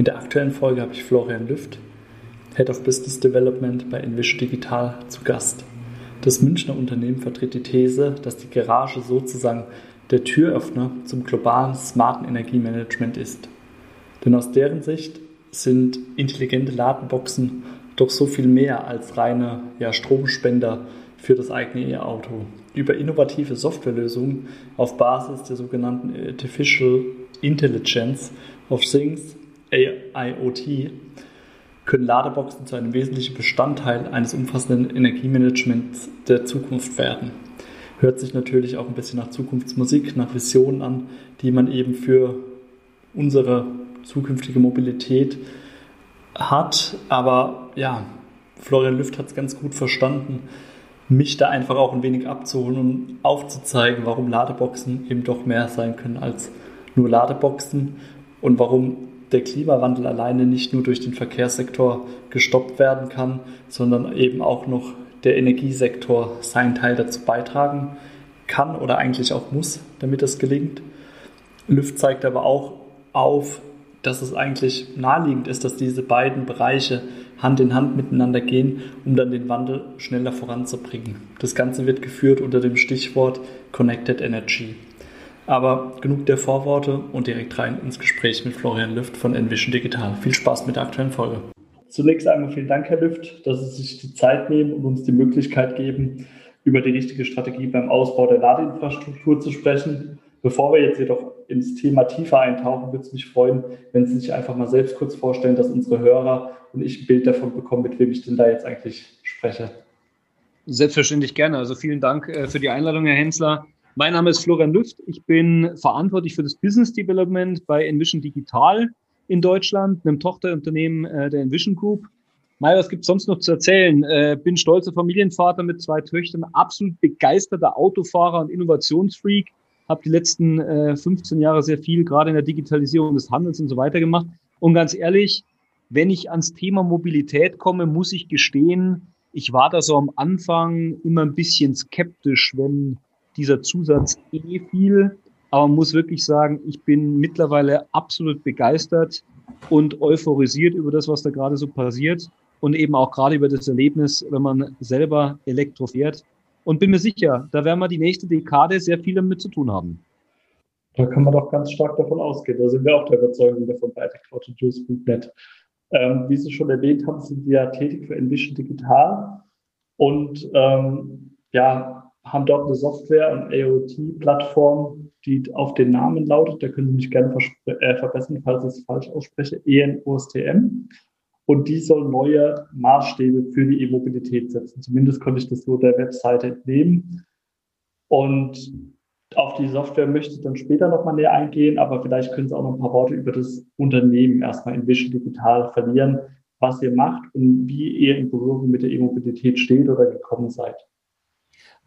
In der aktuellen Folge habe ich Florian Lüft, Head of Business Development bei Envision Digital, zu Gast. Das Münchner Unternehmen vertritt die These, dass die Garage sozusagen der Türöffner zum globalen smarten Energiemanagement ist. Denn aus deren Sicht sind intelligente Ladenboxen doch so viel mehr als reine ja, Stromspender für das eigene E-Auto. Über innovative Softwarelösungen auf Basis der sogenannten Artificial Intelligence of Things IoT können Ladeboxen zu einem wesentlichen Bestandteil eines umfassenden Energiemanagements der Zukunft werden. Hört sich natürlich auch ein bisschen nach Zukunftsmusik, nach Visionen an, die man eben für unsere zukünftige Mobilität hat. Aber ja, Florian Lüft hat es ganz gut verstanden, mich da einfach auch ein wenig abzuholen und aufzuzeigen, warum Ladeboxen eben doch mehr sein können als nur Ladeboxen und warum der Klimawandel alleine nicht nur durch den Verkehrssektor gestoppt werden kann, sondern eben auch noch der Energiesektor seinen Teil dazu beitragen kann oder eigentlich auch muss, damit das gelingt. Lüft zeigt aber auch auf, dass es eigentlich naheliegend ist, dass diese beiden Bereiche Hand in Hand miteinander gehen, um dann den Wandel schneller voranzubringen. Das Ganze wird geführt unter dem Stichwort Connected Energy. Aber genug der Vorworte und direkt rein ins Gespräch mit Florian Lüft von Envision Digital. Viel Spaß mit der aktuellen Folge. Zunächst einmal vielen Dank, Herr Lüft, dass Sie sich die Zeit nehmen und uns die Möglichkeit geben, über die richtige Strategie beim Ausbau der Ladeinfrastruktur zu sprechen. Bevor wir jetzt jedoch ins Thema tiefer eintauchen, würde es mich freuen, wenn Sie sich einfach mal selbst kurz vorstellen, dass unsere Hörer und ich ein Bild davon bekommen, mit wem ich denn da jetzt eigentlich spreche. Selbstverständlich gerne. Also vielen Dank äh, für die Einladung, Herr Hensler. Mein Name ist Florian Lüft. Ich bin verantwortlich für das Business Development bei Envision Digital in Deutschland, einem Tochterunternehmen äh, der Envision Group. Mai, was gibt es sonst noch zu erzählen? Äh, bin stolzer Familienvater mit zwei Töchtern, absolut begeisterter Autofahrer und Innovationsfreak. Habe die letzten äh, 15 Jahre sehr viel gerade in der Digitalisierung des Handels und so weiter gemacht. Und ganz ehrlich, wenn ich ans Thema Mobilität komme, muss ich gestehen, ich war da so am Anfang immer ein bisschen skeptisch, wenn dieser Zusatz eh viel. Aber man muss wirklich sagen, ich bin mittlerweile absolut begeistert und euphorisiert über das, was da gerade so passiert und eben auch gerade über das Erlebnis, wenn man selber Elektro fährt. Und bin mir sicher, da werden wir die nächste Dekade sehr viel damit zu tun haben. Da kann man doch ganz stark davon ausgehen. Da sind wir auch der Überzeugung davon bei technologyjuice.net. Ähm, wie Sie schon erwähnt haben, sind wir tätig für Envision Digital. Und ähm, ja, haben dort eine Software und IoT-Plattform, die auf den Namen lautet. Da können Sie mich gerne äh, verbessern, falls ich es falsch ausspreche. ENOSTM. Und die soll neue Maßstäbe für die E-Mobilität setzen. Zumindest konnte ich das so der Webseite entnehmen. Und auf die Software möchte ich dann später nochmal näher eingehen, aber vielleicht können Sie auch noch ein paar Worte über das Unternehmen erstmal in Vision Digital verlieren, was ihr macht und wie ihr in Berührung mit der E-Mobilität steht oder gekommen seid.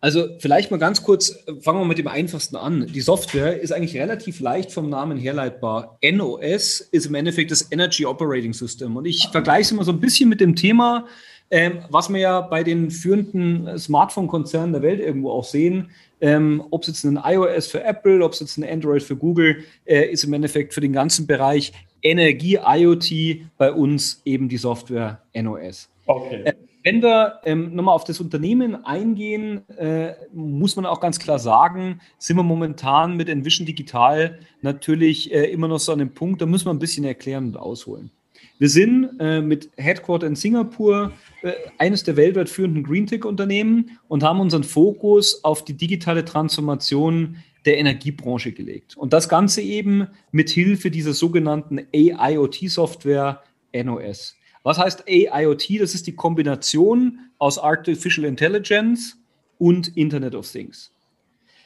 Also vielleicht mal ganz kurz, fangen wir mit dem einfachsten an. Die Software ist eigentlich relativ leicht vom Namen herleitbar. NOS ist im Endeffekt das Energy Operating System. Und ich vergleiche es immer so ein bisschen mit dem Thema, ähm, was wir ja bei den führenden Smartphone-Konzernen der Welt irgendwo auch sehen. Ähm, ob es jetzt ein iOS für Apple, ob es jetzt ein Android für Google, äh, ist im Endeffekt für den ganzen Bereich Energie, IoT bei uns eben die Software NOS. Okay. Äh, wenn wir ähm, nochmal auf das Unternehmen eingehen, äh, muss man auch ganz klar sagen, sind wir momentan mit Envision Digital natürlich äh, immer noch so an dem Punkt, da müssen wir ein bisschen erklären und ausholen. Wir sind äh, mit Headquarter in Singapur äh, eines der weltweit führenden Green Tech-Unternehmen und haben unseren Fokus auf die digitale Transformation der Energiebranche gelegt. Und das Ganze eben mit Hilfe dieser sogenannten AIoT-Software NOS. Was heißt AIoT? Das ist die Kombination aus Artificial Intelligence und Internet of Things.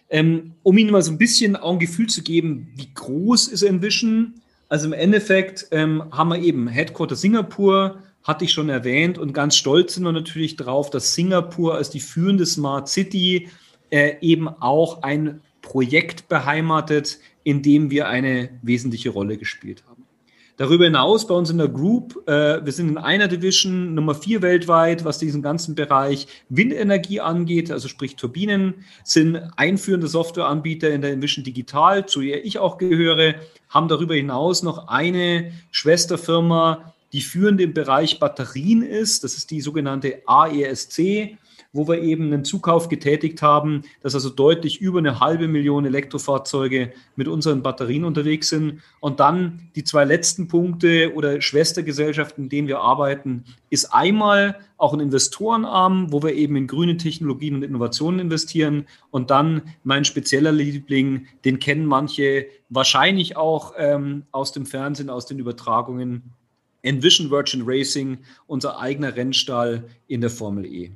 Ähm, um Ihnen mal so ein bisschen auch ein Gefühl zu geben, wie groß ist Envision? Also im Endeffekt ähm, haben wir eben Headquarter Singapur, hatte ich schon erwähnt. Und ganz stolz sind wir natürlich darauf, dass Singapur als die führende Smart City äh, eben auch ein Projekt beheimatet, in dem wir eine wesentliche Rolle gespielt haben. Darüber hinaus bei uns in der Group, äh, wir sind in einer Division Nummer vier weltweit, was diesen ganzen Bereich Windenergie angeht, also sprich Turbinen, sind einführende Softwareanbieter in der Envision Digital, zu der ich auch gehöre, haben darüber hinaus noch eine Schwesterfirma, die führend im Bereich Batterien ist. Das ist die sogenannte AESC wo wir eben einen Zukauf getätigt haben, dass also deutlich über eine halbe Million Elektrofahrzeuge mit unseren Batterien unterwegs sind. Und dann die zwei letzten Punkte oder Schwestergesellschaften, in denen wir arbeiten, ist einmal auch ein Investorenarm, wo wir eben in grüne Technologien und Innovationen investieren. Und dann mein spezieller Liebling, den kennen manche wahrscheinlich auch ähm, aus dem Fernsehen, aus den Übertragungen. Envision Virgin Racing, unser eigener Rennstall in der Formel E.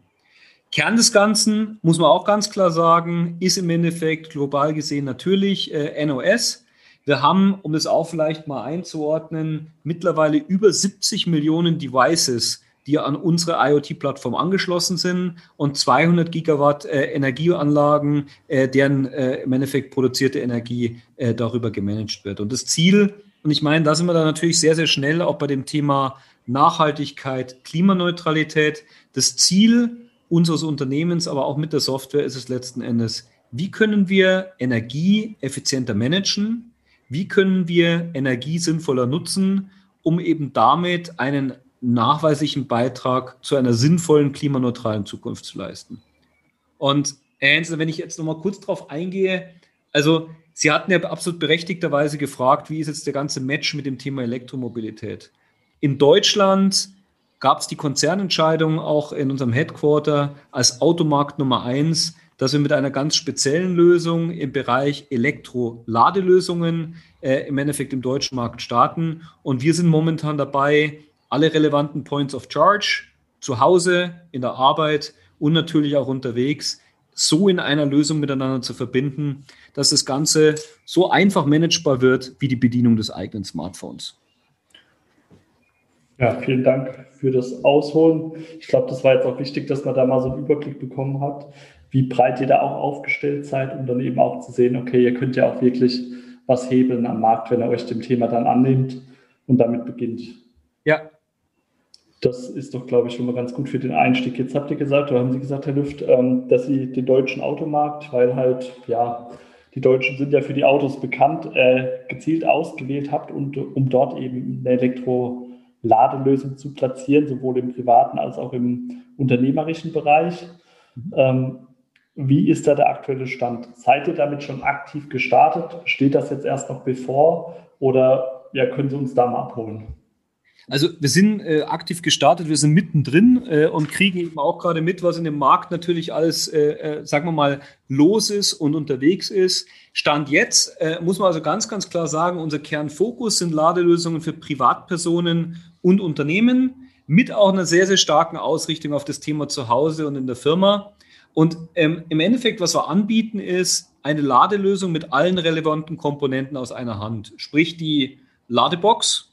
Kern des Ganzen, muss man auch ganz klar sagen, ist im Endeffekt global gesehen natürlich äh, NOS. Wir haben, um das auch vielleicht mal einzuordnen, mittlerweile über 70 Millionen Devices, die an unsere IoT-Plattform angeschlossen sind und 200 Gigawatt äh, Energieanlagen, äh, deren äh, im Endeffekt produzierte Energie äh, darüber gemanagt wird. Und das Ziel, und ich meine, da sind wir dann natürlich sehr, sehr schnell auch bei dem Thema Nachhaltigkeit, Klimaneutralität. Das Ziel unseres Unternehmens, aber auch mit der Software ist es letzten Endes, wie können wir Energie effizienter managen? Wie können wir Energie sinnvoller nutzen, um eben damit einen nachweislichen Beitrag zu einer sinnvollen klimaneutralen Zukunft zu leisten? Und Ernst, wenn ich jetzt nochmal kurz darauf eingehe, also Sie hatten ja absolut berechtigterweise gefragt, wie ist jetzt der ganze Match mit dem Thema Elektromobilität? In Deutschland gab es die Konzernentscheidung auch in unserem Headquarter als Automarkt Nummer eins, dass wir mit einer ganz speziellen Lösung im Bereich Elektroladelösungen äh, im Endeffekt im deutschen Markt starten. Und wir sind momentan dabei, alle relevanten Points of Charge zu Hause, in der Arbeit und natürlich auch unterwegs so in einer Lösung miteinander zu verbinden, dass das Ganze so einfach managebar wird wie die Bedienung des eigenen Smartphones. Ja, vielen Dank für das Ausholen. Ich glaube, das war jetzt auch wichtig, dass man da mal so einen Überblick bekommen hat, wie breit ihr da auch aufgestellt seid, um dann eben auch zu sehen, okay, ihr könnt ja auch wirklich was hebeln am Markt, wenn ihr euch dem Thema dann annimmt und damit beginnt. Ja. Das ist doch, glaube ich, schon mal ganz gut für den Einstieg. Jetzt habt ihr gesagt, oder haben Sie gesagt, Herr Lüft, ähm, dass Sie den deutschen Automarkt, weil halt, ja, die Deutschen sind ja für die Autos bekannt, äh, gezielt ausgewählt habt und um dort eben eine Elektro- Ladelösung zu platzieren, sowohl im privaten als auch im unternehmerischen Bereich. Mhm. Ähm, wie ist da der aktuelle Stand? Seid ihr damit schon aktiv gestartet? Steht das jetzt erst noch bevor? Oder ja, können Sie uns da mal abholen? Also wir sind äh, aktiv gestartet, wir sind mittendrin äh, und kriegen eben auch gerade mit, was in dem Markt natürlich alles, äh, äh sagen wir mal, los ist und unterwegs ist. Stand jetzt äh, muss man also ganz, ganz klar sagen, unser Kernfokus sind Ladelösungen für Privatpersonen und Unternehmen mit auch einer sehr, sehr starken Ausrichtung auf das Thema zu Hause und in der Firma. Und ähm, im Endeffekt, was wir anbieten, ist eine Ladelösung mit allen relevanten Komponenten aus einer Hand. Sprich die Ladebox,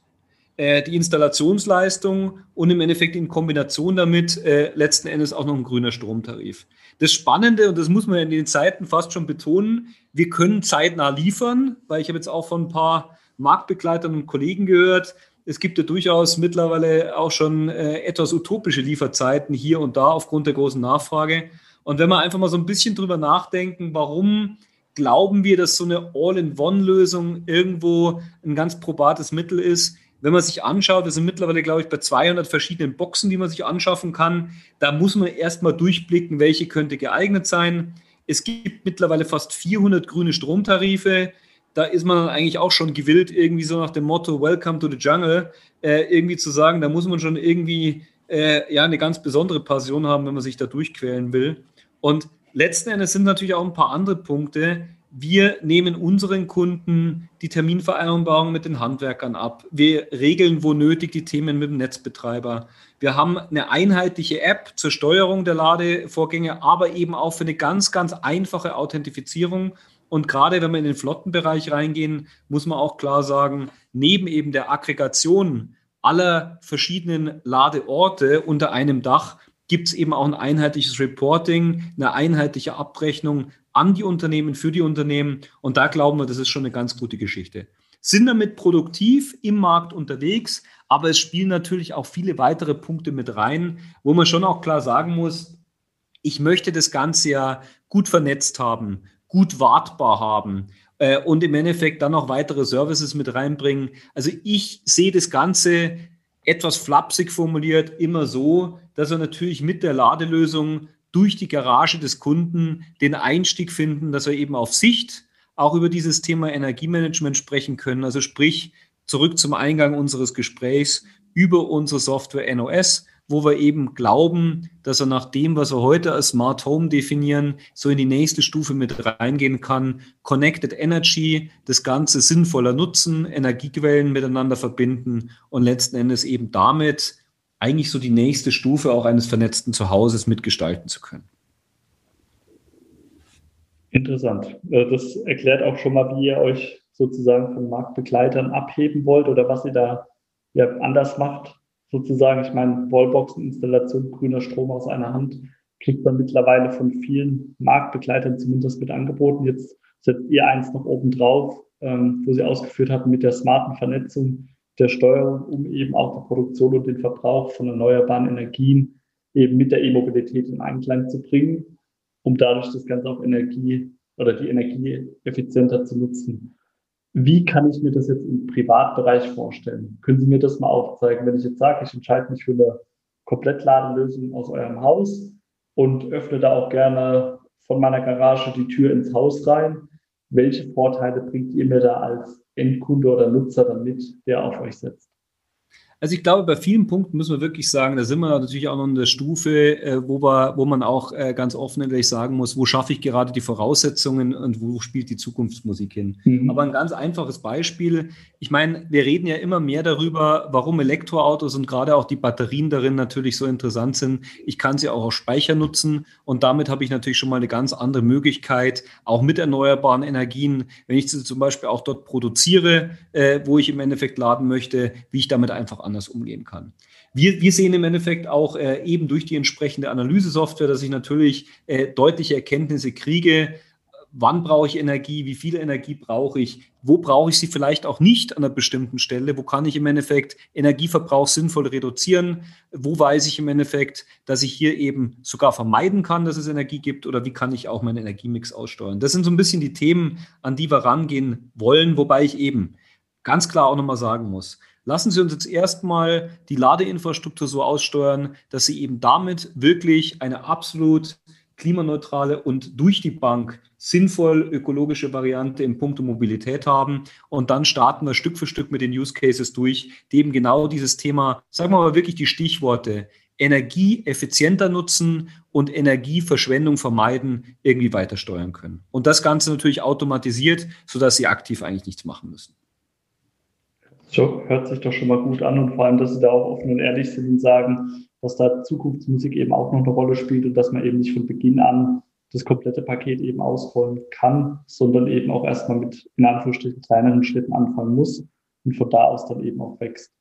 äh, die Installationsleistung und im Endeffekt in Kombination damit äh, letzten Endes auch noch ein grüner Stromtarif. Das Spannende, und das muss man in den Zeiten fast schon betonen, wir können zeitnah liefern, weil ich habe jetzt auch von ein paar Marktbegleitern und Kollegen gehört, es gibt ja durchaus mittlerweile auch schon äh, etwas utopische Lieferzeiten hier und da aufgrund der großen Nachfrage. Und wenn wir einfach mal so ein bisschen drüber nachdenken, warum glauben wir, dass so eine All-in-One-Lösung irgendwo ein ganz probates Mittel ist, wenn man sich anschaut, wir sind mittlerweile, glaube ich, bei 200 verschiedenen Boxen, die man sich anschaffen kann. Da muss man erstmal durchblicken, welche könnte geeignet sein. Es gibt mittlerweile fast 400 grüne Stromtarife da ist man dann eigentlich auch schon gewillt, irgendwie so nach dem Motto Welcome to the Jungle, äh, irgendwie zu sagen, da muss man schon irgendwie äh, ja eine ganz besondere Passion haben, wenn man sich da durchquälen will. Und letzten Endes sind natürlich auch ein paar andere Punkte. Wir nehmen unseren Kunden die Terminvereinbarung mit den Handwerkern ab. Wir regeln, wo nötig, die Themen mit dem Netzbetreiber. Wir haben eine einheitliche App zur Steuerung der Ladevorgänge, aber eben auch für eine ganz, ganz einfache Authentifizierung und gerade wenn wir in den Flottenbereich reingehen, muss man auch klar sagen, neben eben der Aggregation aller verschiedenen Ladeorte unter einem Dach gibt es eben auch ein einheitliches Reporting, eine einheitliche Abrechnung an die Unternehmen, für die Unternehmen. Und da glauben wir, das ist schon eine ganz gute Geschichte. Sind damit produktiv im Markt unterwegs, aber es spielen natürlich auch viele weitere Punkte mit rein, wo man schon auch klar sagen muss, ich möchte das Ganze ja gut vernetzt haben, gut wartbar haben äh, und im Endeffekt dann noch weitere Services mit reinbringen. Also ich sehe das Ganze etwas flapsig formuliert immer so, dass wir natürlich mit der Ladelösung durch die Garage des Kunden den Einstieg finden, dass wir eben auf Sicht auch über dieses Thema Energiemanagement sprechen können. Also sprich, zurück zum Eingang unseres Gesprächs über unsere Software NOS, wo wir eben glauben, dass er nach dem, was wir heute als Smart Home definieren, so in die nächste Stufe mit reingehen kann. Connected Energy, das Ganze sinnvoller nutzen, Energiequellen miteinander verbinden und letzten Endes eben damit eigentlich so die nächste Stufe auch eines vernetzten Zuhauses mitgestalten zu können. Interessant. Äh, das erklärt auch schon mal, wie ihr euch sozusagen von Marktbegleitern abheben wollt oder was ihr da anders macht. Sozusagen, ich meine, Wallboxen-Installation grüner Strom aus einer Hand kriegt man mittlerweile von vielen Marktbegleitern zumindest mit angeboten. Jetzt setzt ihr eins noch oben drauf, ähm, wo sie ausgeführt hatten mit der smarten Vernetzung der Steuerung, um eben auch die Produktion und den Verbrauch von erneuerbaren Energien eben mit der E-Mobilität in Einklang zu bringen, um dadurch das Ganze auch Energie oder die Energie effizienter zu nutzen. Wie kann ich mir das jetzt im Privatbereich vorstellen? Können Sie mir das mal aufzeigen? Wenn ich jetzt sage, ich entscheide mich für eine Komplettladenlösung aus eurem Haus und öffne da auch gerne von meiner Garage die Tür ins Haus rein, welche Vorteile bringt ihr mir da als Endkunde oder Nutzer dann mit, der auf euch setzt? Also ich glaube, bei vielen Punkten müssen wir wirklich sagen, da sind wir natürlich auch noch in der Stufe, äh, wo, wir, wo man auch äh, ganz offen ehrlich sagen muss, wo schaffe ich gerade die Voraussetzungen und wo spielt die Zukunftsmusik hin. Mhm. Aber ein ganz einfaches Beispiel, ich meine, wir reden ja immer mehr darüber, warum Elektroautos und gerade auch die Batterien darin natürlich so interessant sind. Ich kann sie auch auf Speicher nutzen und damit habe ich natürlich schon mal eine ganz andere Möglichkeit, auch mit erneuerbaren Energien, wenn ich sie zum Beispiel auch dort produziere, äh, wo ich im Endeffekt laden möchte, wie ich damit einfach anders umgehen kann. Wir, wir sehen im Endeffekt auch äh, eben durch die entsprechende Analysesoftware, dass ich natürlich äh, deutliche Erkenntnisse kriege, wann brauche ich Energie, wie viel Energie brauche ich, wo brauche ich sie vielleicht auch nicht an einer bestimmten Stelle, wo kann ich im Endeffekt Energieverbrauch sinnvoll reduzieren, wo weiß ich im Endeffekt, dass ich hier eben sogar vermeiden kann, dass es Energie gibt? Oder wie kann ich auch meinen Energiemix aussteuern. Das sind so ein bisschen die Themen, an die wir rangehen wollen, wobei ich eben ganz klar auch nochmal sagen muss, Lassen Sie uns jetzt erstmal die Ladeinfrastruktur so aussteuern, dass Sie eben damit wirklich eine absolut klimaneutrale und durch die Bank sinnvoll ökologische Variante im Punkt Mobilität haben. Und dann starten wir Stück für Stück mit den Use Cases durch, die eben genau dieses Thema, sagen wir mal wirklich die Stichworte Energie effizienter nutzen und Energieverschwendung vermeiden, irgendwie weiter steuern können. Und das Ganze natürlich automatisiert, sodass Sie aktiv eigentlich nichts machen müssen. So, hört sich doch schon mal gut an und vor allem, dass Sie da auch offen und ehrlich sind und sagen, dass da Zukunftsmusik eben auch noch eine Rolle spielt und dass man eben nicht von Beginn an das komplette Paket eben ausrollen kann, sondern eben auch erstmal mit in Anführungsstrichen kleineren Schritten anfangen muss und von da aus dann eben auch wächst.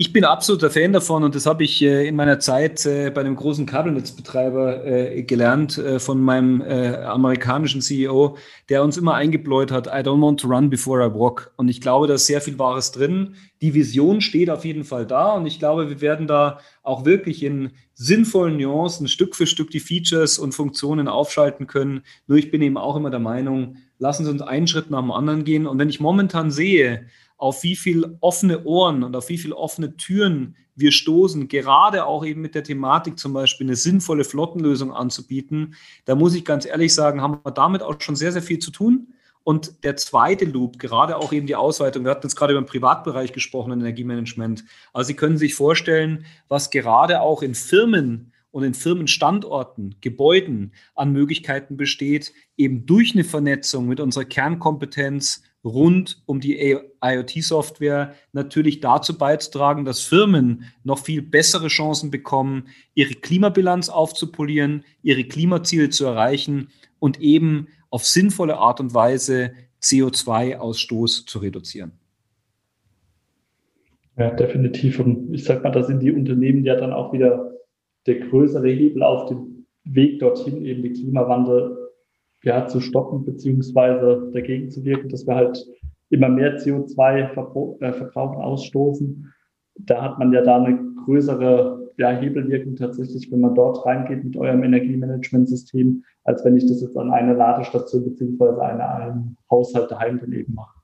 Ich bin absoluter Fan davon und das habe ich äh, in meiner Zeit äh, bei einem großen Kabelnetzbetreiber äh, gelernt von meinem amerikanischen CEO, der uns immer eingebläut hat, I don't want to run before I walk. Und ich glaube, da ist sehr viel Wahres drin. Die Vision steht auf jeden Fall da und ich glaube, wir werden da auch wirklich in sinnvollen Nuancen Stück für Stück die Features und Funktionen aufschalten können. Nur ich bin eben auch immer der Meinung, lassen Sie uns einen Schritt nach dem anderen gehen. Und wenn ich momentan sehe, auf wie viel offene Ohren und auf wie viel offene Türen wir stoßen, gerade auch eben mit der Thematik zum Beispiel eine sinnvolle Flottenlösung anzubieten, da muss ich ganz ehrlich sagen, haben wir damit auch schon sehr, sehr viel zu tun. Und der zweite Loop, gerade auch eben die Ausweitung, wir hatten jetzt gerade über den Privatbereich gesprochen, Energiemanagement. Also Sie können sich vorstellen, was gerade auch in Firmen und in Firmenstandorten, Gebäuden an Möglichkeiten besteht, eben durch eine Vernetzung mit unserer Kernkompetenz rund um die IoT-Software natürlich dazu beizutragen, dass Firmen noch viel bessere Chancen bekommen, ihre Klimabilanz aufzupolieren, ihre Klimaziele zu erreichen und eben auf sinnvolle Art und Weise CO2-Ausstoß zu reduzieren. Ja, definitiv. Und ich sag mal, da sind die Unternehmen ja dann auch wieder der größere Hebel auf dem Weg dorthin, eben den Klimawandel ja, zu stoppen beziehungsweise dagegen zu wirken, dass wir halt immer mehr CO2 äh, verbrauchen, ausstoßen. Da hat man ja da eine größere ja, Hebelwirkung tatsächlich, wenn man dort reingeht mit eurem Energiemanagementsystem, als wenn ich das jetzt an einer Ladestation beziehungsweise an einem Haushalt daheim daneben mache.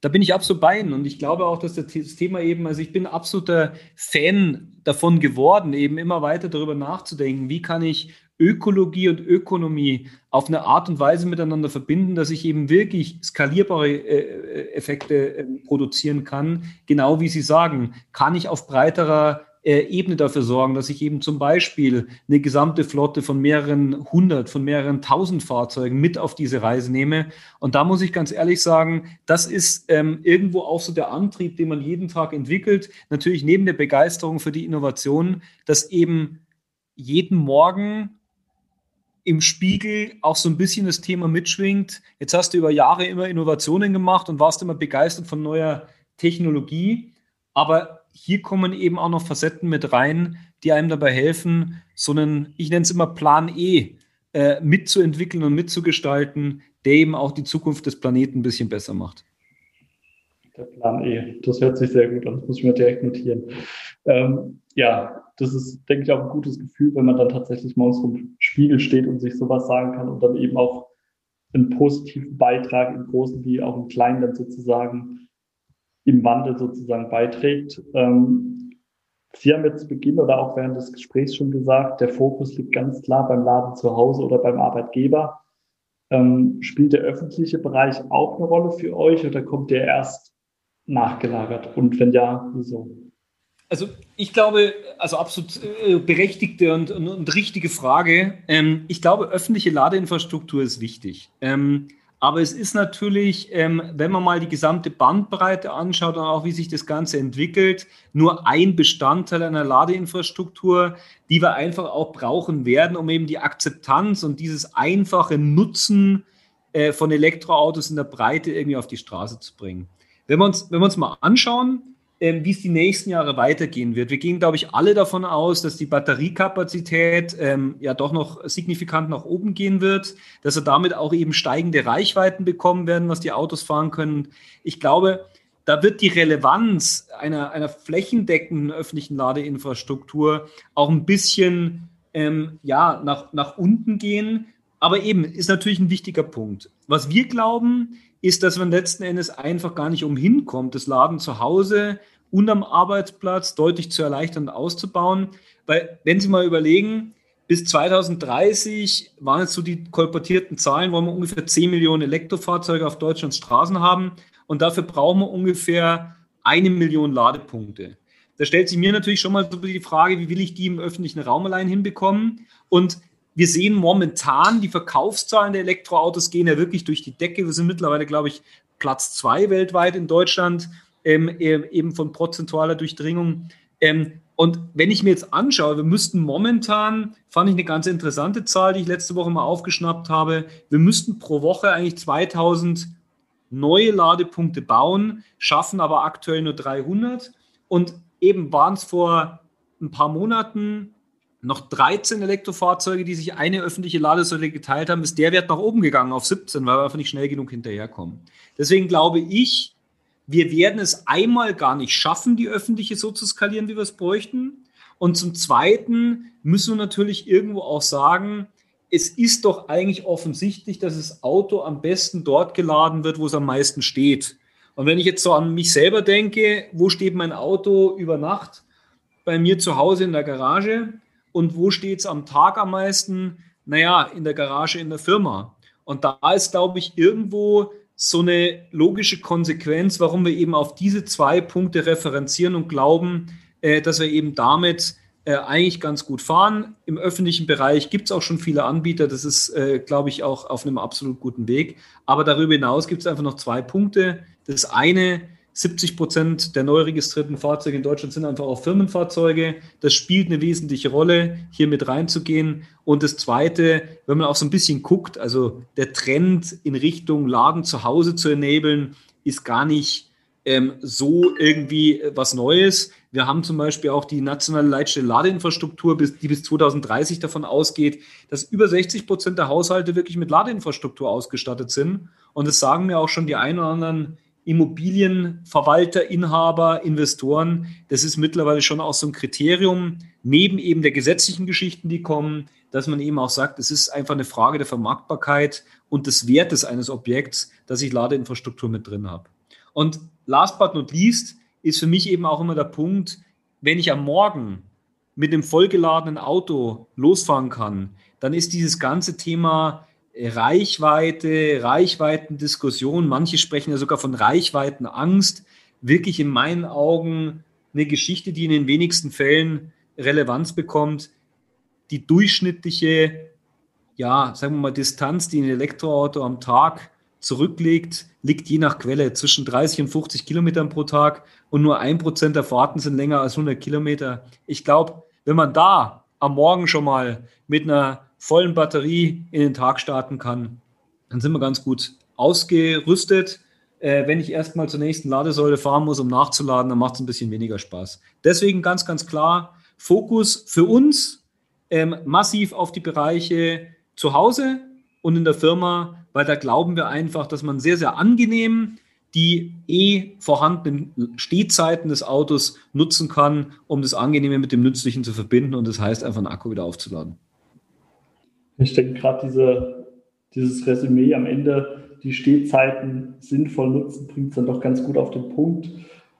Da bin ich absolut bei Ihnen und ich glaube auch, dass das Thema eben, also ich bin absoluter Fan davon geworden, eben immer weiter darüber nachzudenken, wie kann ich Ökologie und Ökonomie auf eine Art und Weise miteinander verbinden, dass ich eben wirklich skalierbare äh, Effekte äh, produzieren kann. Genau wie Sie sagen, kann ich auf breiterer äh, Ebene dafür sorgen, dass ich eben zum Beispiel eine gesamte Flotte von mehreren hundert, von mehreren tausend Fahrzeugen mit auf diese Reise nehme. Und da muss ich ganz ehrlich sagen, das ist ähm, irgendwo auch so der Antrieb, den man jeden Tag entwickelt. Natürlich neben der Begeisterung für die Innovation, dass eben jeden Morgen im Spiegel auch so ein bisschen das Thema mitschwingt. Jetzt hast du über Jahre immer Innovationen gemacht und warst immer begeistert von neuer Technologie. Aber hier kommen eben auch noch Facetten mit rein, die einem dabei helfen, so einen, ich nenne es immer Plan E, äh, mitzuentwickeln und mitzugestalten, der eben auch die Zukunft des Planeten ein bisschen besser macht. Der Plan E, das hört sich sehr gut an, das muss ich mir direkt notieren. Ähm, ja, das ist, denke ich, auch ein gutes Gefühl, wenn man dann tatsächlich vor dem Spiegel steht und sich sowas sagen kann und dann eben auch einen positiven Beitrag im Großen wie auch im Kleinen dann sozusagen im Wandel sozusagen beiträgt. Ähm, Sie haben jetzt zu Beginn oder auch während des Gesprächs schon gesagt, der Fokus liegt ganz klar beim Laden zu Hause oder beim Arbeitgeber. Ähm, spielt der öffentliche Bereich auch eine Rolle für euch oder kommt der erst nachgelagert? Und wenn ja, wieso? Also ich glaube, also absolut äh, berechtigte und, und, und richtige Frage. Ähm, ich glaube, öffentliche Ladeinfrastruktur ist wichtig. Ähm, aber es ist natürlich, ähm, wenn man mal die gesamte Bandbreite anschaut und auch wie sich das Ganze entwickelt, nur ein Bestandteil einer Ladeinfrastruktur, die wir einfach auch brauchen werden, um eben die Akzeptanz und dieses einfache Nutzen äh, von Elektroautos in der Breite irgendwie auf die Straße zu bringen. Wenn wir uns, wenn wir uns mal anschauen, wie es die nächsten Jahre weitergehen wird. Wir gehen, glaube ich, alle davon aus, dass die Batteriekapazität ähm, ja doch noch signifikant nach oben gehen wird, dass wir damit auch eben steigende Reichweiten bekommen werden, was die Autos fahren können. Ich glaube, da wird die Relevanz einer, einer flächendeckenden öffentlichen Ladeinfrastruktur auch ein bisschen ähm, ja, nach, nach unten gehen. Aber eben ist natürlich ein wichtiger Punkt. Was wir glauben, ist, dass man letzten Endes einfach gar nicht umhin kommt, das Laden zu Hause und am Arbeitsplatz deutlich zu erleichtern und auszubauen. Weil, wenn Sie mal überlegen, bis 2030 waren jetzt so die kolportierten Zahlen, wollen wir ungefähr 10 Millionen Elektrofahrzeuge auf Deutschlands Straßen haben und dafür brauchen wir ungefähr eine Million Ladepunkte. Da stellt sich mir natürlich schon mal so die Frage, wie will ich die im öffentlichen Raum allein hinbekommen? Und wir sehen momentan, die Verkaufszahlen der Elektroautos gehen ja wirklich durch die Decke. Wir sind mittlerweile, glaube ich, Platz zwei weltweit in Deutschland, ähm, eben von prozentualer Durchdringung. Ähm, und wenn ich mir jetzt anschaue, wir müssten momentan, fand ich eine ganz interessante Zahl, die ich letzte Woche mal aufgeschnappt habe, wir müssten pro Woche eigentlich 2000 neue Ladepunkte bauen, schaffen aber aktuell nur 300. Und eben waren es vor ein paar Monaten noch 13 Elektrofahrzeuge, die sich eine öffentliche Ladesäule geteilt haben, ist der Wert nach oben gegangen auf 17, weil wir einfach nicht schnell genug hinterherkommen. Deswegen glaube ich, wir werden es einmal gar nicht schaffen, die öffentliche so zu skalieren, wie wir es bräuchten. Und zum Zweiten müssen wir natürlich irgendwo auch sagen, es ist doch eigentlich offensichtlich, dass das Auto am besten dort geladen wird, wo es am meisten steht. Und wenn ich jetzt so an mich selber denke, wo steht mein Auto über Nacht? Bei mir zu Hause in der Garage und wo steht es am Tag am meisten? Naja, in der Garage in der Firma. Und da ist, glaube ich, irgendwo so eine logische Konsequenz, warum wir eben auf diese zwei Punkte referenzieren und glauben, äh, dass wir eben damit äh, eigentlich ganz gut fahren. Im öffentlichen Bereich gibt es auch schon viele Anbieter. Das ist, äh, glaube ich, auch auf einem absolut guten Weg. Aber darüber hinaus gibt es einfach noch zwei Punkte. Das eine 70 Prozent der neu registrierten Fahrzeuge in Deutschland sind einfach auch Firmenfahrzeuge. Das spielt eine wesentliche Rolle, hier mit reinzugehen. Und das Zweite, wenn man auch so ein bisschen guckt, also der Trend in Richtung Laden zu Hause zu enablen, ist gar nicht ähm, so irgendwie was Neues. Wir haben zum Beispiel auch die nationale Leitstelle Ladeinfrastruktur, die bis 2030 davon ausgeht, dass über 60 Prozent der Haushalte wirklich mit Ladeinfrastruktur ausgestattet sind. Und das sagen mir auch schon die ein oder anderen Immobilienverwalter, Inhaber, Investoren. Das ist mittlerweile schon auch so ein Kriterium, neben eben der gesetzlichen Geschichten, die kommen, dass man eben auch sagt, es ist einfach eine Frage der Vermarktbarkeit und des Wertes eines Objekts, dass ich Ladeinfrastruktur mit drin habe. Und last but not least ist für mich eben auch immer der Punkt, wenn ich am Morgen mit einem vollgeladenen Auto losfahren kann, dann ist dieses ganze Thema Reichweite, Reichweitendiskussion, manche sprechen ja sogar von Reichweitenangst, wirklich in meinen Augen eine Geschichte, die in den wenigsten Fällen Relevanz bekommt. Die durchschnittliche, ja, sagen wir mal, Distanz, die ein Elektroauto am Tag zurücklegt, liegt je nach Quelle zwischen 30 und 50 Kilometern pro Tag und nur ein Prozent der Fahrten sind länger als 100 Kilometer. Ich glaube, wenn man da am Morgen schon mal mit einer vollen Batterie in den Tag starten kann, dann sind wir ganz gut ausgerüstet. Äh, wenn ich erstmal zur nächsten Ladesäule fahren muss, um nachzuladen, dann macht es ein bisschen weniger Spaß. Deswegen ganz, ganz klar, Fokus für uns ähm, massiv auf die Bereiche zu Hause und in der Firma weil da glauben wir einfach, dass man sehr, sehr angenehm die eh vorhandenen Stehzeiten des Autos nutzen kann, um das Angenehme mit dem Nützlichen zu verbinden und das heißt einfach einen Akku wieder aufzuladen. Ich denke gerade diese, dieses Resümee am Ende, die Stehzeiten sinnvoll nutzen, bringt es dann doch ganz gut auf den Punkt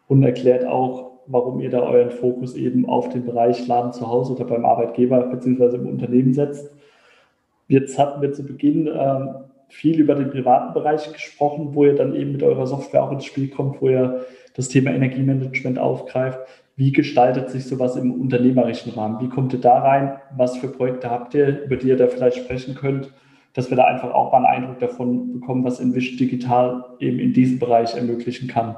und erklärt auch, warum ihr da euren Fokus eben auf den Bereich Laden zu Hause oder beim Arbeitgeber bzw. im Unternehmen setzt. Jetzt hatten wir zu Beginn ähm, viel über den privaten Bereich gesprochen, wo ihr dann eben mit eurer Software auch ins Spiel kommt, wo ihr das Thema Energiemanagement aufgreift. Wie gestaltet sich sowas im unternehmerischen Rahmen? Wie kommt ihr da rein? Was für Projekte habt ihr, über die ihr da vielleicht sprechen könnt, dass wir da einfach auch mal einen Eindruck davon bekommen, was Envision Digital eben in diesem Bereich ermöglichen kann?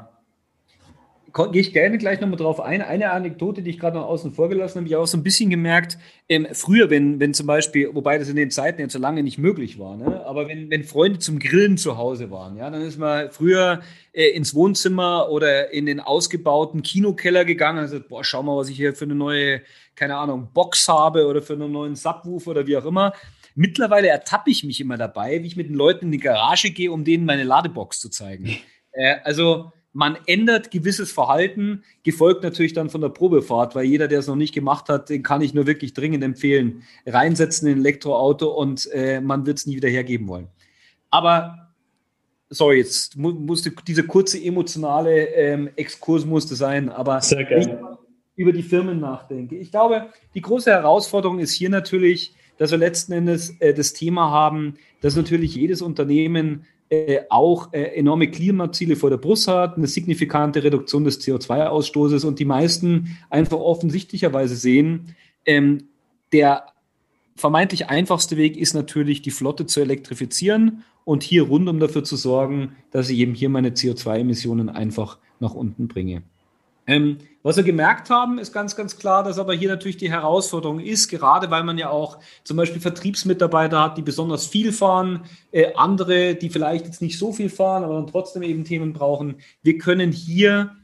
Gehe ich gerne gleich nochmal drauf ein. Eine Anekdote, die ich gerade noch außen vor gelassen habe, ich auch so ein bisschen gemerkt, ähm, früher, wenn, wenn zum Beispiel, wobei das in den Zeiten jetzt so lange nicht möglich war, ne? aber wenn, wenn Freunde zum Grillen zu Hause waren, ja, dann ist man früher äh, ins Wohnzimmer oder in den ausgebauten Kinokeller gegangen und gesagt, boah, schau mal, was ich hier für eine neue, keine Ahnung, Box habe oder für einen neuen Subwoofer oder wie auch immer. Mittlerweile ertappe ich mich immer dabei, wie ich mit den Leuten in die Garage gehe, um denen meine Ladebox zu zeigen. Äh, also man ändert gewisses Verhalten, gefolgt natürlich dann von der Probefahrt, weil jeder, der es noch nicht gemacht hat, den kann ich nur wirklich dringend empfehlen. Reinsetzen in ein Elektroauto und äh, man wird es nie wieder hergeben wollen. Aber, sorry, jetzt mu musste diese kurze emotionale ähm, Exkurs musste sein, aber gerne. über die Firmen nachdenke. Ich glaube, die große Herausforderung ist hier natürlich, dass wir letzten Endes äh, das Thema haben, dass natürlich jedes Unternehmen äh, auch äh, enorme Klimaziele vor der Brust hat, eine signifikante Reduktion des CO2-Ausstoßes und die meisten einfach offensichtlicherweise sehen, ähm, der vermeintlich einfachste Weg ist natürlich, die Flotte zu elektrifizieren und hier rundum dafür zu sorgen, dass ich eben hier meine CO2-Emissionen einfach nach unten bringe. Ähm, was wir gemerkt haben, ist ganz, ganz klar, dass aber hier natürlich die Herausforderung ist, gerade weil man ja auch zum Beispiel Vertriebsmitarbeiter hat, die besonders viel fahren, äh, andere, die vielleicht jetzt nicht so viel fahren, aber dann trotzdem eben Themen brauchen. Wir können hier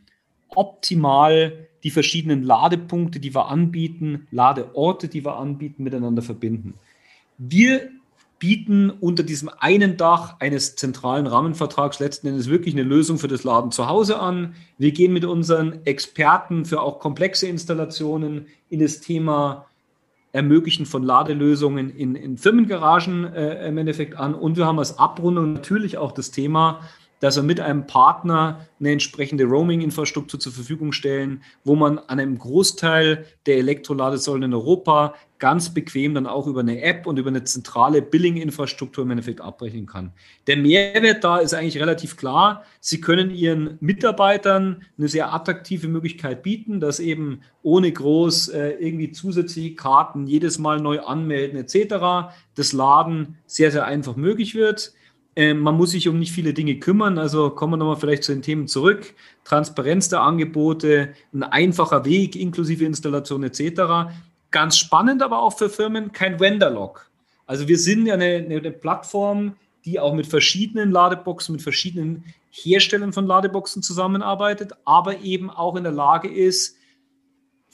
optimal die verschiedenen Ladepunkte, die wir anbieten, Ladeorte, die wir anbieten, miteinander verbinden. Wir bieten unter diesem einen Dach eines zentralen Rahmenvertrags letzten Endes wirklich eine Lösung für das Laden zu Hause an. Wir gehen mit unseren Experten für auch komplexe Installationen in das Thema Ermöglichen von Ladelösungen in, in Firmengaragen äh, im Endeffekt an. Und wir haben als Abrundung natürlich auch das Thema, dass wir mit einem Partner eine entsprechende Roaming-Infrastruktur zur Verfügung stellen, wo man an einem Großteil der Elektroladesäulen in Europa ganz bequem dann auch über eine App und über eine zentrale Billing-Infrastruktur im Endeffekt abbrechen kann. Der Mehrwert da ist eigentlich relativ klar. Sie können Ihren Mitarbeitern eine sehr attraktive Möglichkeit bieten, dass eben ohne groß äh, irgendwie zusätzliche Karten jedes Mal neu anmelden etc. das Laden sehr, sehr einfach möglich wird. Ähm, man muss sich um nicht viele Dinge kümmern. Also kommen wir nochmal vielleicht zu den Themen zurück. Transparenz der Angebote, ein einfacher Weg inklusive Installation etc. Ganz spannend aber auch für Firmen, kein Vendor-Log. Also wir sind ja eine, eine Plattform, die auch mit verschiedenen Ladeboxen, mit verschiedenen Herstellern von Ladeboxen zusammenarbeitet, aber eben auch in der Lage ist,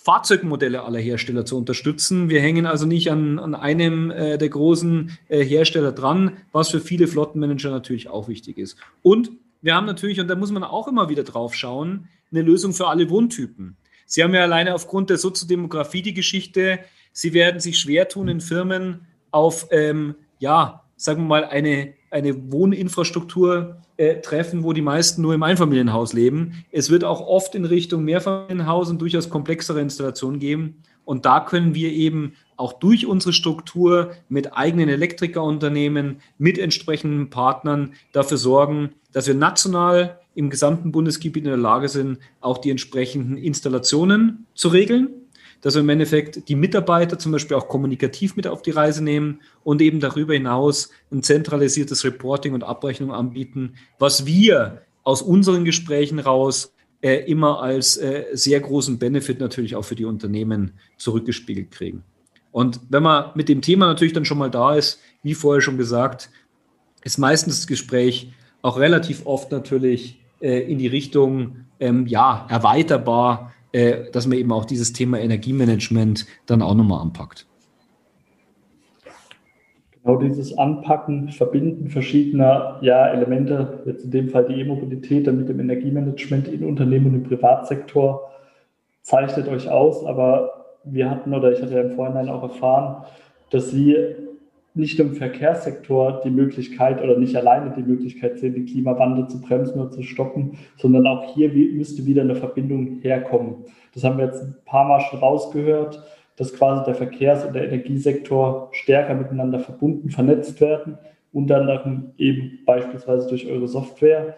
Fahrzeugmodelle aller Hersteller zu unterstützen. Wir hängen also nicht an, an einem äh, der großen äh, Hersteller dran, was für viele Flottenmanager natürlich auch wichtig ist. Und wir haben natürlich, und da muss man auch immer wieder drauf schauen, eine Lösung für alle Wohntypen. Sie haben ja alleine aufgrund der Soziodemografie die Geschichte, Sie werden sich schwer tun in Firmen auf, ähm, ja, sagen wir mal, eine, eine Wohninfrastruktur äh, treffen, wo die meisten nur im Einfamilienhaus leben. Es wird auch oft in Richtung Mehrfamilienhaus und durchaus komplexere Installationen geben. Und da können wir eben auch durch unsere Struktur mit eigenen Elektrikerunternehmen, mit entsprechenden Partnern dafür sorgen, dass wir national im gesamten Bundesgebiet in der Lage sind, auch die entsprechenden Installationen zu regeln dass wir im Endeffekt die Mitarbeiter zum Beispiel auch kommunikativ mit auf die Reise nehmen und eben darüber hinaus ein zentralisiertes Reporting und Abrechnung anbieten, was wir aus unseren Gesprächen raus äh, immer als äh, sehr großen Benefit natürlich auch für die Unternehmen zurückgespiegelt kriegen. Und wenn man mit dem Thema natürlich dann schon mal da ist, wie vorher schon gesagt, ist meistens das Gespräch auch relativ oft natürlich äh, in die Richtung, ähm, ja, erweiterbar äh, dass man eben auch dieses Thema Energiemanagement dann auch nochmal anpackt. Genau dieses Anpacken, Verbinden verschiedener ja, Elemente, jetzt in dem Fall die E-Mobilität, dann mit dem Energiemanagement in Unternehmen und im Privatsektor, zeichnet euch aus. Aber wir hatten, oder ich hatte ja im Vorhinein auch erfahren, dass Sie nicht im Verkehrssektor die Möglichkeit oder nicht alleine die Möglichkeit sehen, den Klimawandel zu bremsen oder zu stoppen, sondern auch hier müsste wieder eine Verbindung herkommen. Das haben wir jetzt ein paar Mal schon rausgehört, dass quasi der Verkehrs- und der Energiesektor stärker miteinander verbunden, vernetzt werden, unter anderem eben beispielsweise durch eure Software.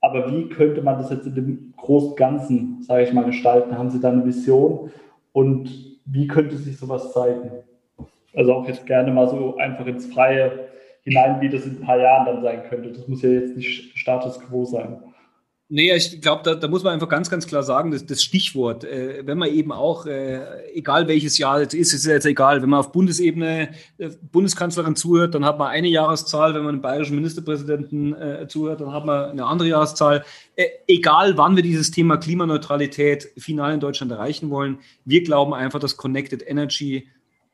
Aber wie könnte man das jetzt in dem großen Ganzen, sage ich mal, gestalten? Haben Sie da eine Vision und wie könnte sich sowas zeigen? Also auch jetzt gerne mal so einfach ins Freie hinein, wie das in ein paar Jahren dann sein könnte. Das muss ja jetzt nicht Status quo sein. Nee, ich glaube, da, da, muss man einfach ganz, ganz klar sagen, das, das Stichwort, äh, wenn man eben auch, äh, egal welches Jahr es ist, ist jetzt egal, wenn man auf Bundesebene äh, Bundeskanzlerin zuhört, dann hat man eine Jahreszahl, wenn man den bayerischen Ministerpräsidenten äh, zuhört, dann hat man eine andere Jahreszahl. Äh, egal, wann wir dieses Thema Klimaneutralität final in Deutschland erreichen wollen, wir glauben einfach, dass Connected Energy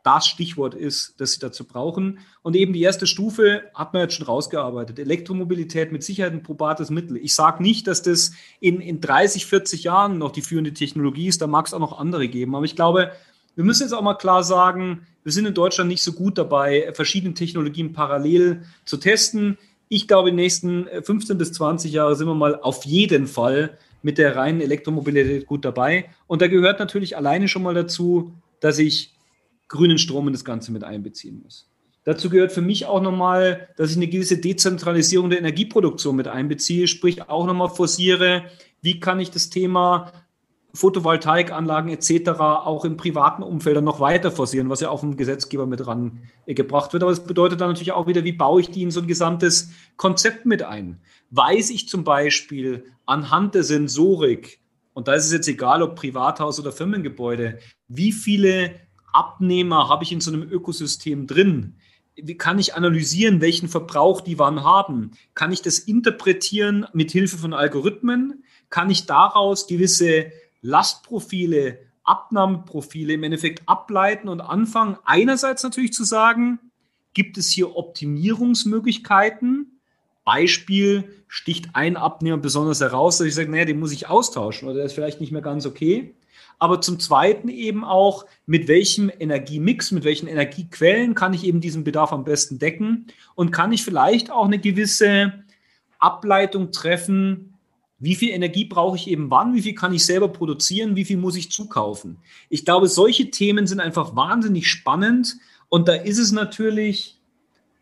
das Stichwort ist, das sie dazu brauchen. Und eben die erste Stufe hat man jetzt schon rausgearbeitet. Elektromobilität mit Sicherheit ein probates Mittel. Ich sage nicht, dass das in, in 30, 40 Jahren noch die führende Technologie ist. Da mag es auch noch andere geben. Aber ich glaube, wir müssen jetzt auch mal klar sagen, wir sind in Deutschland nicht so gut dabei, verschiedene Technologien parallel zu testen. Ich glaube, in den nächsten 15 bis 20 Jahren sind wir mal auf jeden Fall mit der reinen Elektromobilität gut dabei. Und da gehört natürlich alleine schon mal dazu, dass ich grünen Strom in das Ganze mit einbeziehen muss. Dazu gehört für mich auch nochmal, dass ich eine gewisse Dezentralisierung der Energieproduktion mit einbeziehe, sprich auch nochmal forciere, wie kann ich das Thema Photovoltaikanlagen etc. auch im privaten Umfeld noch weiter forcieren, was ja auch vom Gesetzgeber mit rangebracht wird. Aber das bedeutet dann natürlich auch wieder, wie baue ich die in so ein gesamtes Konzept mit ein? Weiß ich zum Beispiel anhand der Sensorik, und da ist es jetzt egal, ob Privathaus oder Firmengebäude, wie viele Abnehmer habe ich in so einem Ökosystem drin? Wie kann ich analysieren, welchen Verbrauch die wann haben? Kann ich das interpretieren mit Hilfe von Algorithmen? Kann ich daraus gewisse Lastprofile, Abnahmeprofile im Endeffekt ableiten und anfangen, einerseits natürlich zu sagen, gibt es hier Optimierungsmöglichkeiten? Beispiel sticht ein Abnehmer besonders heraus, dass ich sage, naja, den muss ich austauschen oder der ist vielleicht nicht mehr ganz okay aber zum Zweiten eben auch, mit welchem Energiemix, mit welchen Energiequellen kann ich eben diesen Bedarf am besten decken und kann ich vielleicht auch eine gewisse Ableitung treffen, wie viel Energie brauche ich eben wann, wie viel kann ich selber produzieren, wie viel muss ich zukaufen. Ich glaube, solche Themen sind einfach wahnsinnig spannend und da ist es natürlich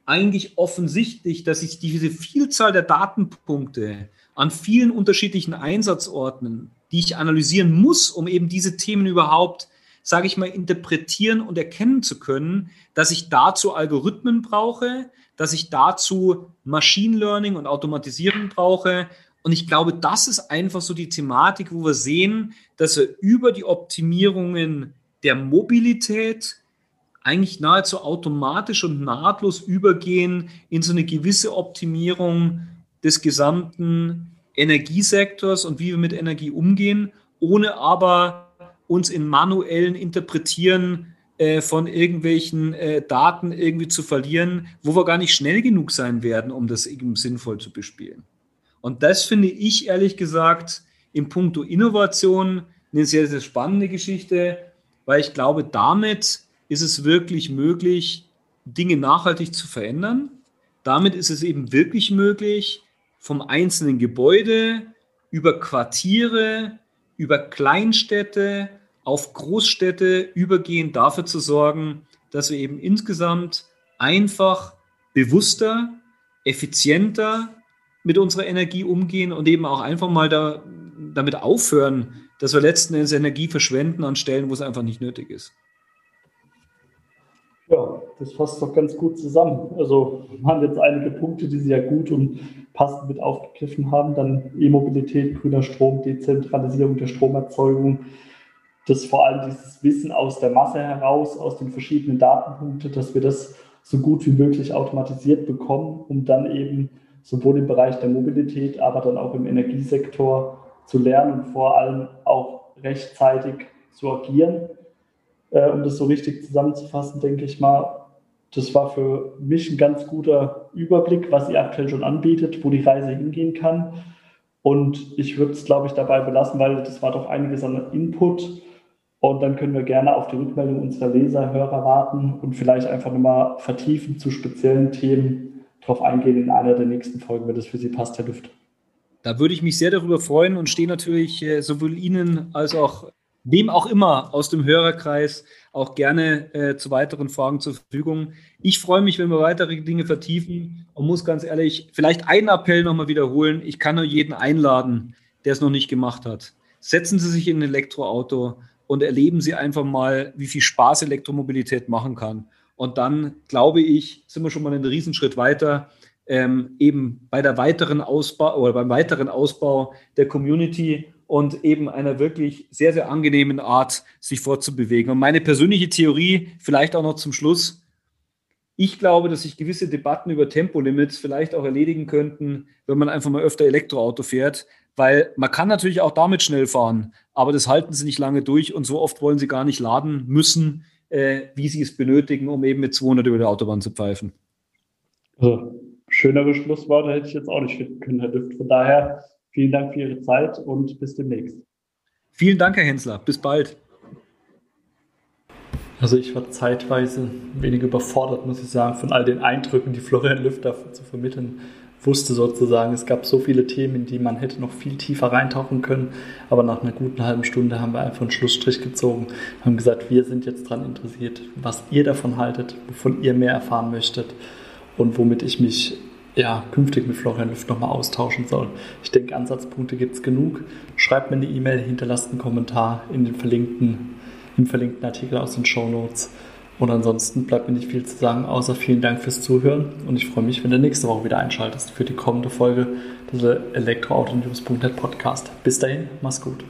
eigentlich offensichtlich, dass ich diese Vielzahl der Datenpunkte an vielen unterschiedlichen Einsatzorten die ich analysieren muss, um eben diese Themen überhaupt, sage ich mal, interpretieren und erkennen zu können, dass ich dazu Algorithmen brauche, dass ich dazu Machine Learning und Automatisierung brauche. Und ich glaube, das ist einfach so die Thematik, wo wir sehen, dass wir über die Optimierungen der Mobilität eigentlich nahezu automatisch und nahtlos übergehen in so eine gewisse Optimierung des gesamten Energiesektors und wie wir mit Energie umgehen, ohne aber uns in manuellen Interpretieren äh, von irgendwelchen äh, Daten irgendwie zu verlieren, wo wir gar nicht schnell genug sein werden, um das eben sinnvoll zu bespielen. Und das finde ich ehrlich gesagt im Punkto Innovation eine sehr, sehr spannende Geschichte, weil ich glaube, damit ist es wirklich möglich, Dinge nachhaltig zu verändern. Damit ist es eben wirklich möglich, vom einzelnen Gebäude über Quartiere, über Kleinstädte auf Großstädte übergehend dafür zu sorgen, dass wir eben insgesamt einfach bewusster, effizienter mit unserer Energie umgehen und eben auch einfach mal da, damit aufhören, dass wir letzten Endes Energie verschwenden an Stellen, wo es einfach nicht nötig ist. Ja, das fasst doch ganz gut zusammen. Also waren jetzt einige Punkte, die ja gut und passend mit aufgegriffen haben. Dann E-Mobilität, grüner Strom, Dezentralisierung der Stromerzeugung. Das vor allem dieses Wissen aus der Masse heraus, aus den verschiedenen Datenpunkten, dass wir das so gut wie möglich automatisiert bekommen, um dann eben sowohl im Bereich der Mobilität, aber dann auch im Energiesektor zu lernen und vor allem auch rechtzeitig zu agieren äh, um das so richtig zusammenzufassen, denke ich mal, das war für mich ein ganz guter Überblick, was sie aktuell schon anbietet, wo die Reise hingehen kann. Und ich würde es, glaube ich, dabei belassen, weil das war doch einiges an Input. Und dann können wir gerne auf die Rückmeldung unserer Leser, Hörer warten und vielleicht einfach nochmal vertiefen zu speziellen Themen drauf eingehen in einer der nächsten Folgen, wenn das für Sie passt, Herr Lüft. Da würde ich mich sehr darüber freuen und stehe natürlich äh, sowohl Ihnen als auch wem auch immer aus dem Hörerkreis auch gerne äh, zu weiteren Fragen zur Verfügung. Ich freue mich, wenn wir weitere Dinge vertiefen und muss ganz ehrlich vielleicht einen Appell nochmal wiederholen. Ich kann nur jeden einladen, der es noch nicht gemacht hat. Setzen Sie sich in ein Elektroauto und erleben Sie einfach mal, wie viel Spaß Elektromobilität machen kann. Und dann, glaube ich, sind wir schon mal einen Riesenschritt weiter. Ähm, eben bei der weiteren Ausbau oder beim weiteren Ausbau der Community und eben einer wirklich sehr, sehr angenehmen Art, sich fortzubewegen. Und meine persönliche Theorie, vielleicht auch noch zum Schluss, ich glaube, dass sich gewisse Debatten über Tempolimits vielleicht auch erledigen könnten, wenn man einfach mal öfter Elektroauto fährt, weil man kann natürlich auch damit schnell fahren, aber das halten sie nicht lange durch und so oft wollen sie gar nicht laden müssen, äh, wie sie es benötigen, um eben mit 200 über die Autobahn zu pfeifen. Also, schönere Schlussworte hätte ich jetzt auch nicht finden können, Herr Düft. Von daher Vielen Dank für Ihre Zeit und bis demnächst. Vielen Dank, Herr Hensler. Bis bald. Also ich war zeitweise wenig überfordert, muss ich sagen, von all den Eindrücken, die Florian Lüfter zu vermitteln wusste sozusagen. Es gab so viele Themen, in die man hätte noch viel tiefer reintauchen können. Aber nach einer guten halben Stunde haben wir einfach einen Schlussstrich gezogen, haben gesagt, wir sind jetzt daran interessiert, was ihr davon haltet, wovon ihr mehr erfahren möchtet und womit ich mich ja, künftig mit Florian Lüft nochmal austauschen soll. Ich denke, Ansatzpunkte gibt es genug. Schreibt mir eine E-Mail, hinterlasst einen Kommentar in den verlinkten, im verlinkten Artikel aus den Show Notes. Und ansonsten bleibt mir nicht viel zu sagen, außer vielen Dank fürs Zuhören. Und ich freue mich, wenn du nächste Woche wieder einschaltest für die kommende Folge des Elektroautonews.net Podcast. Bis dahin, mach's gut.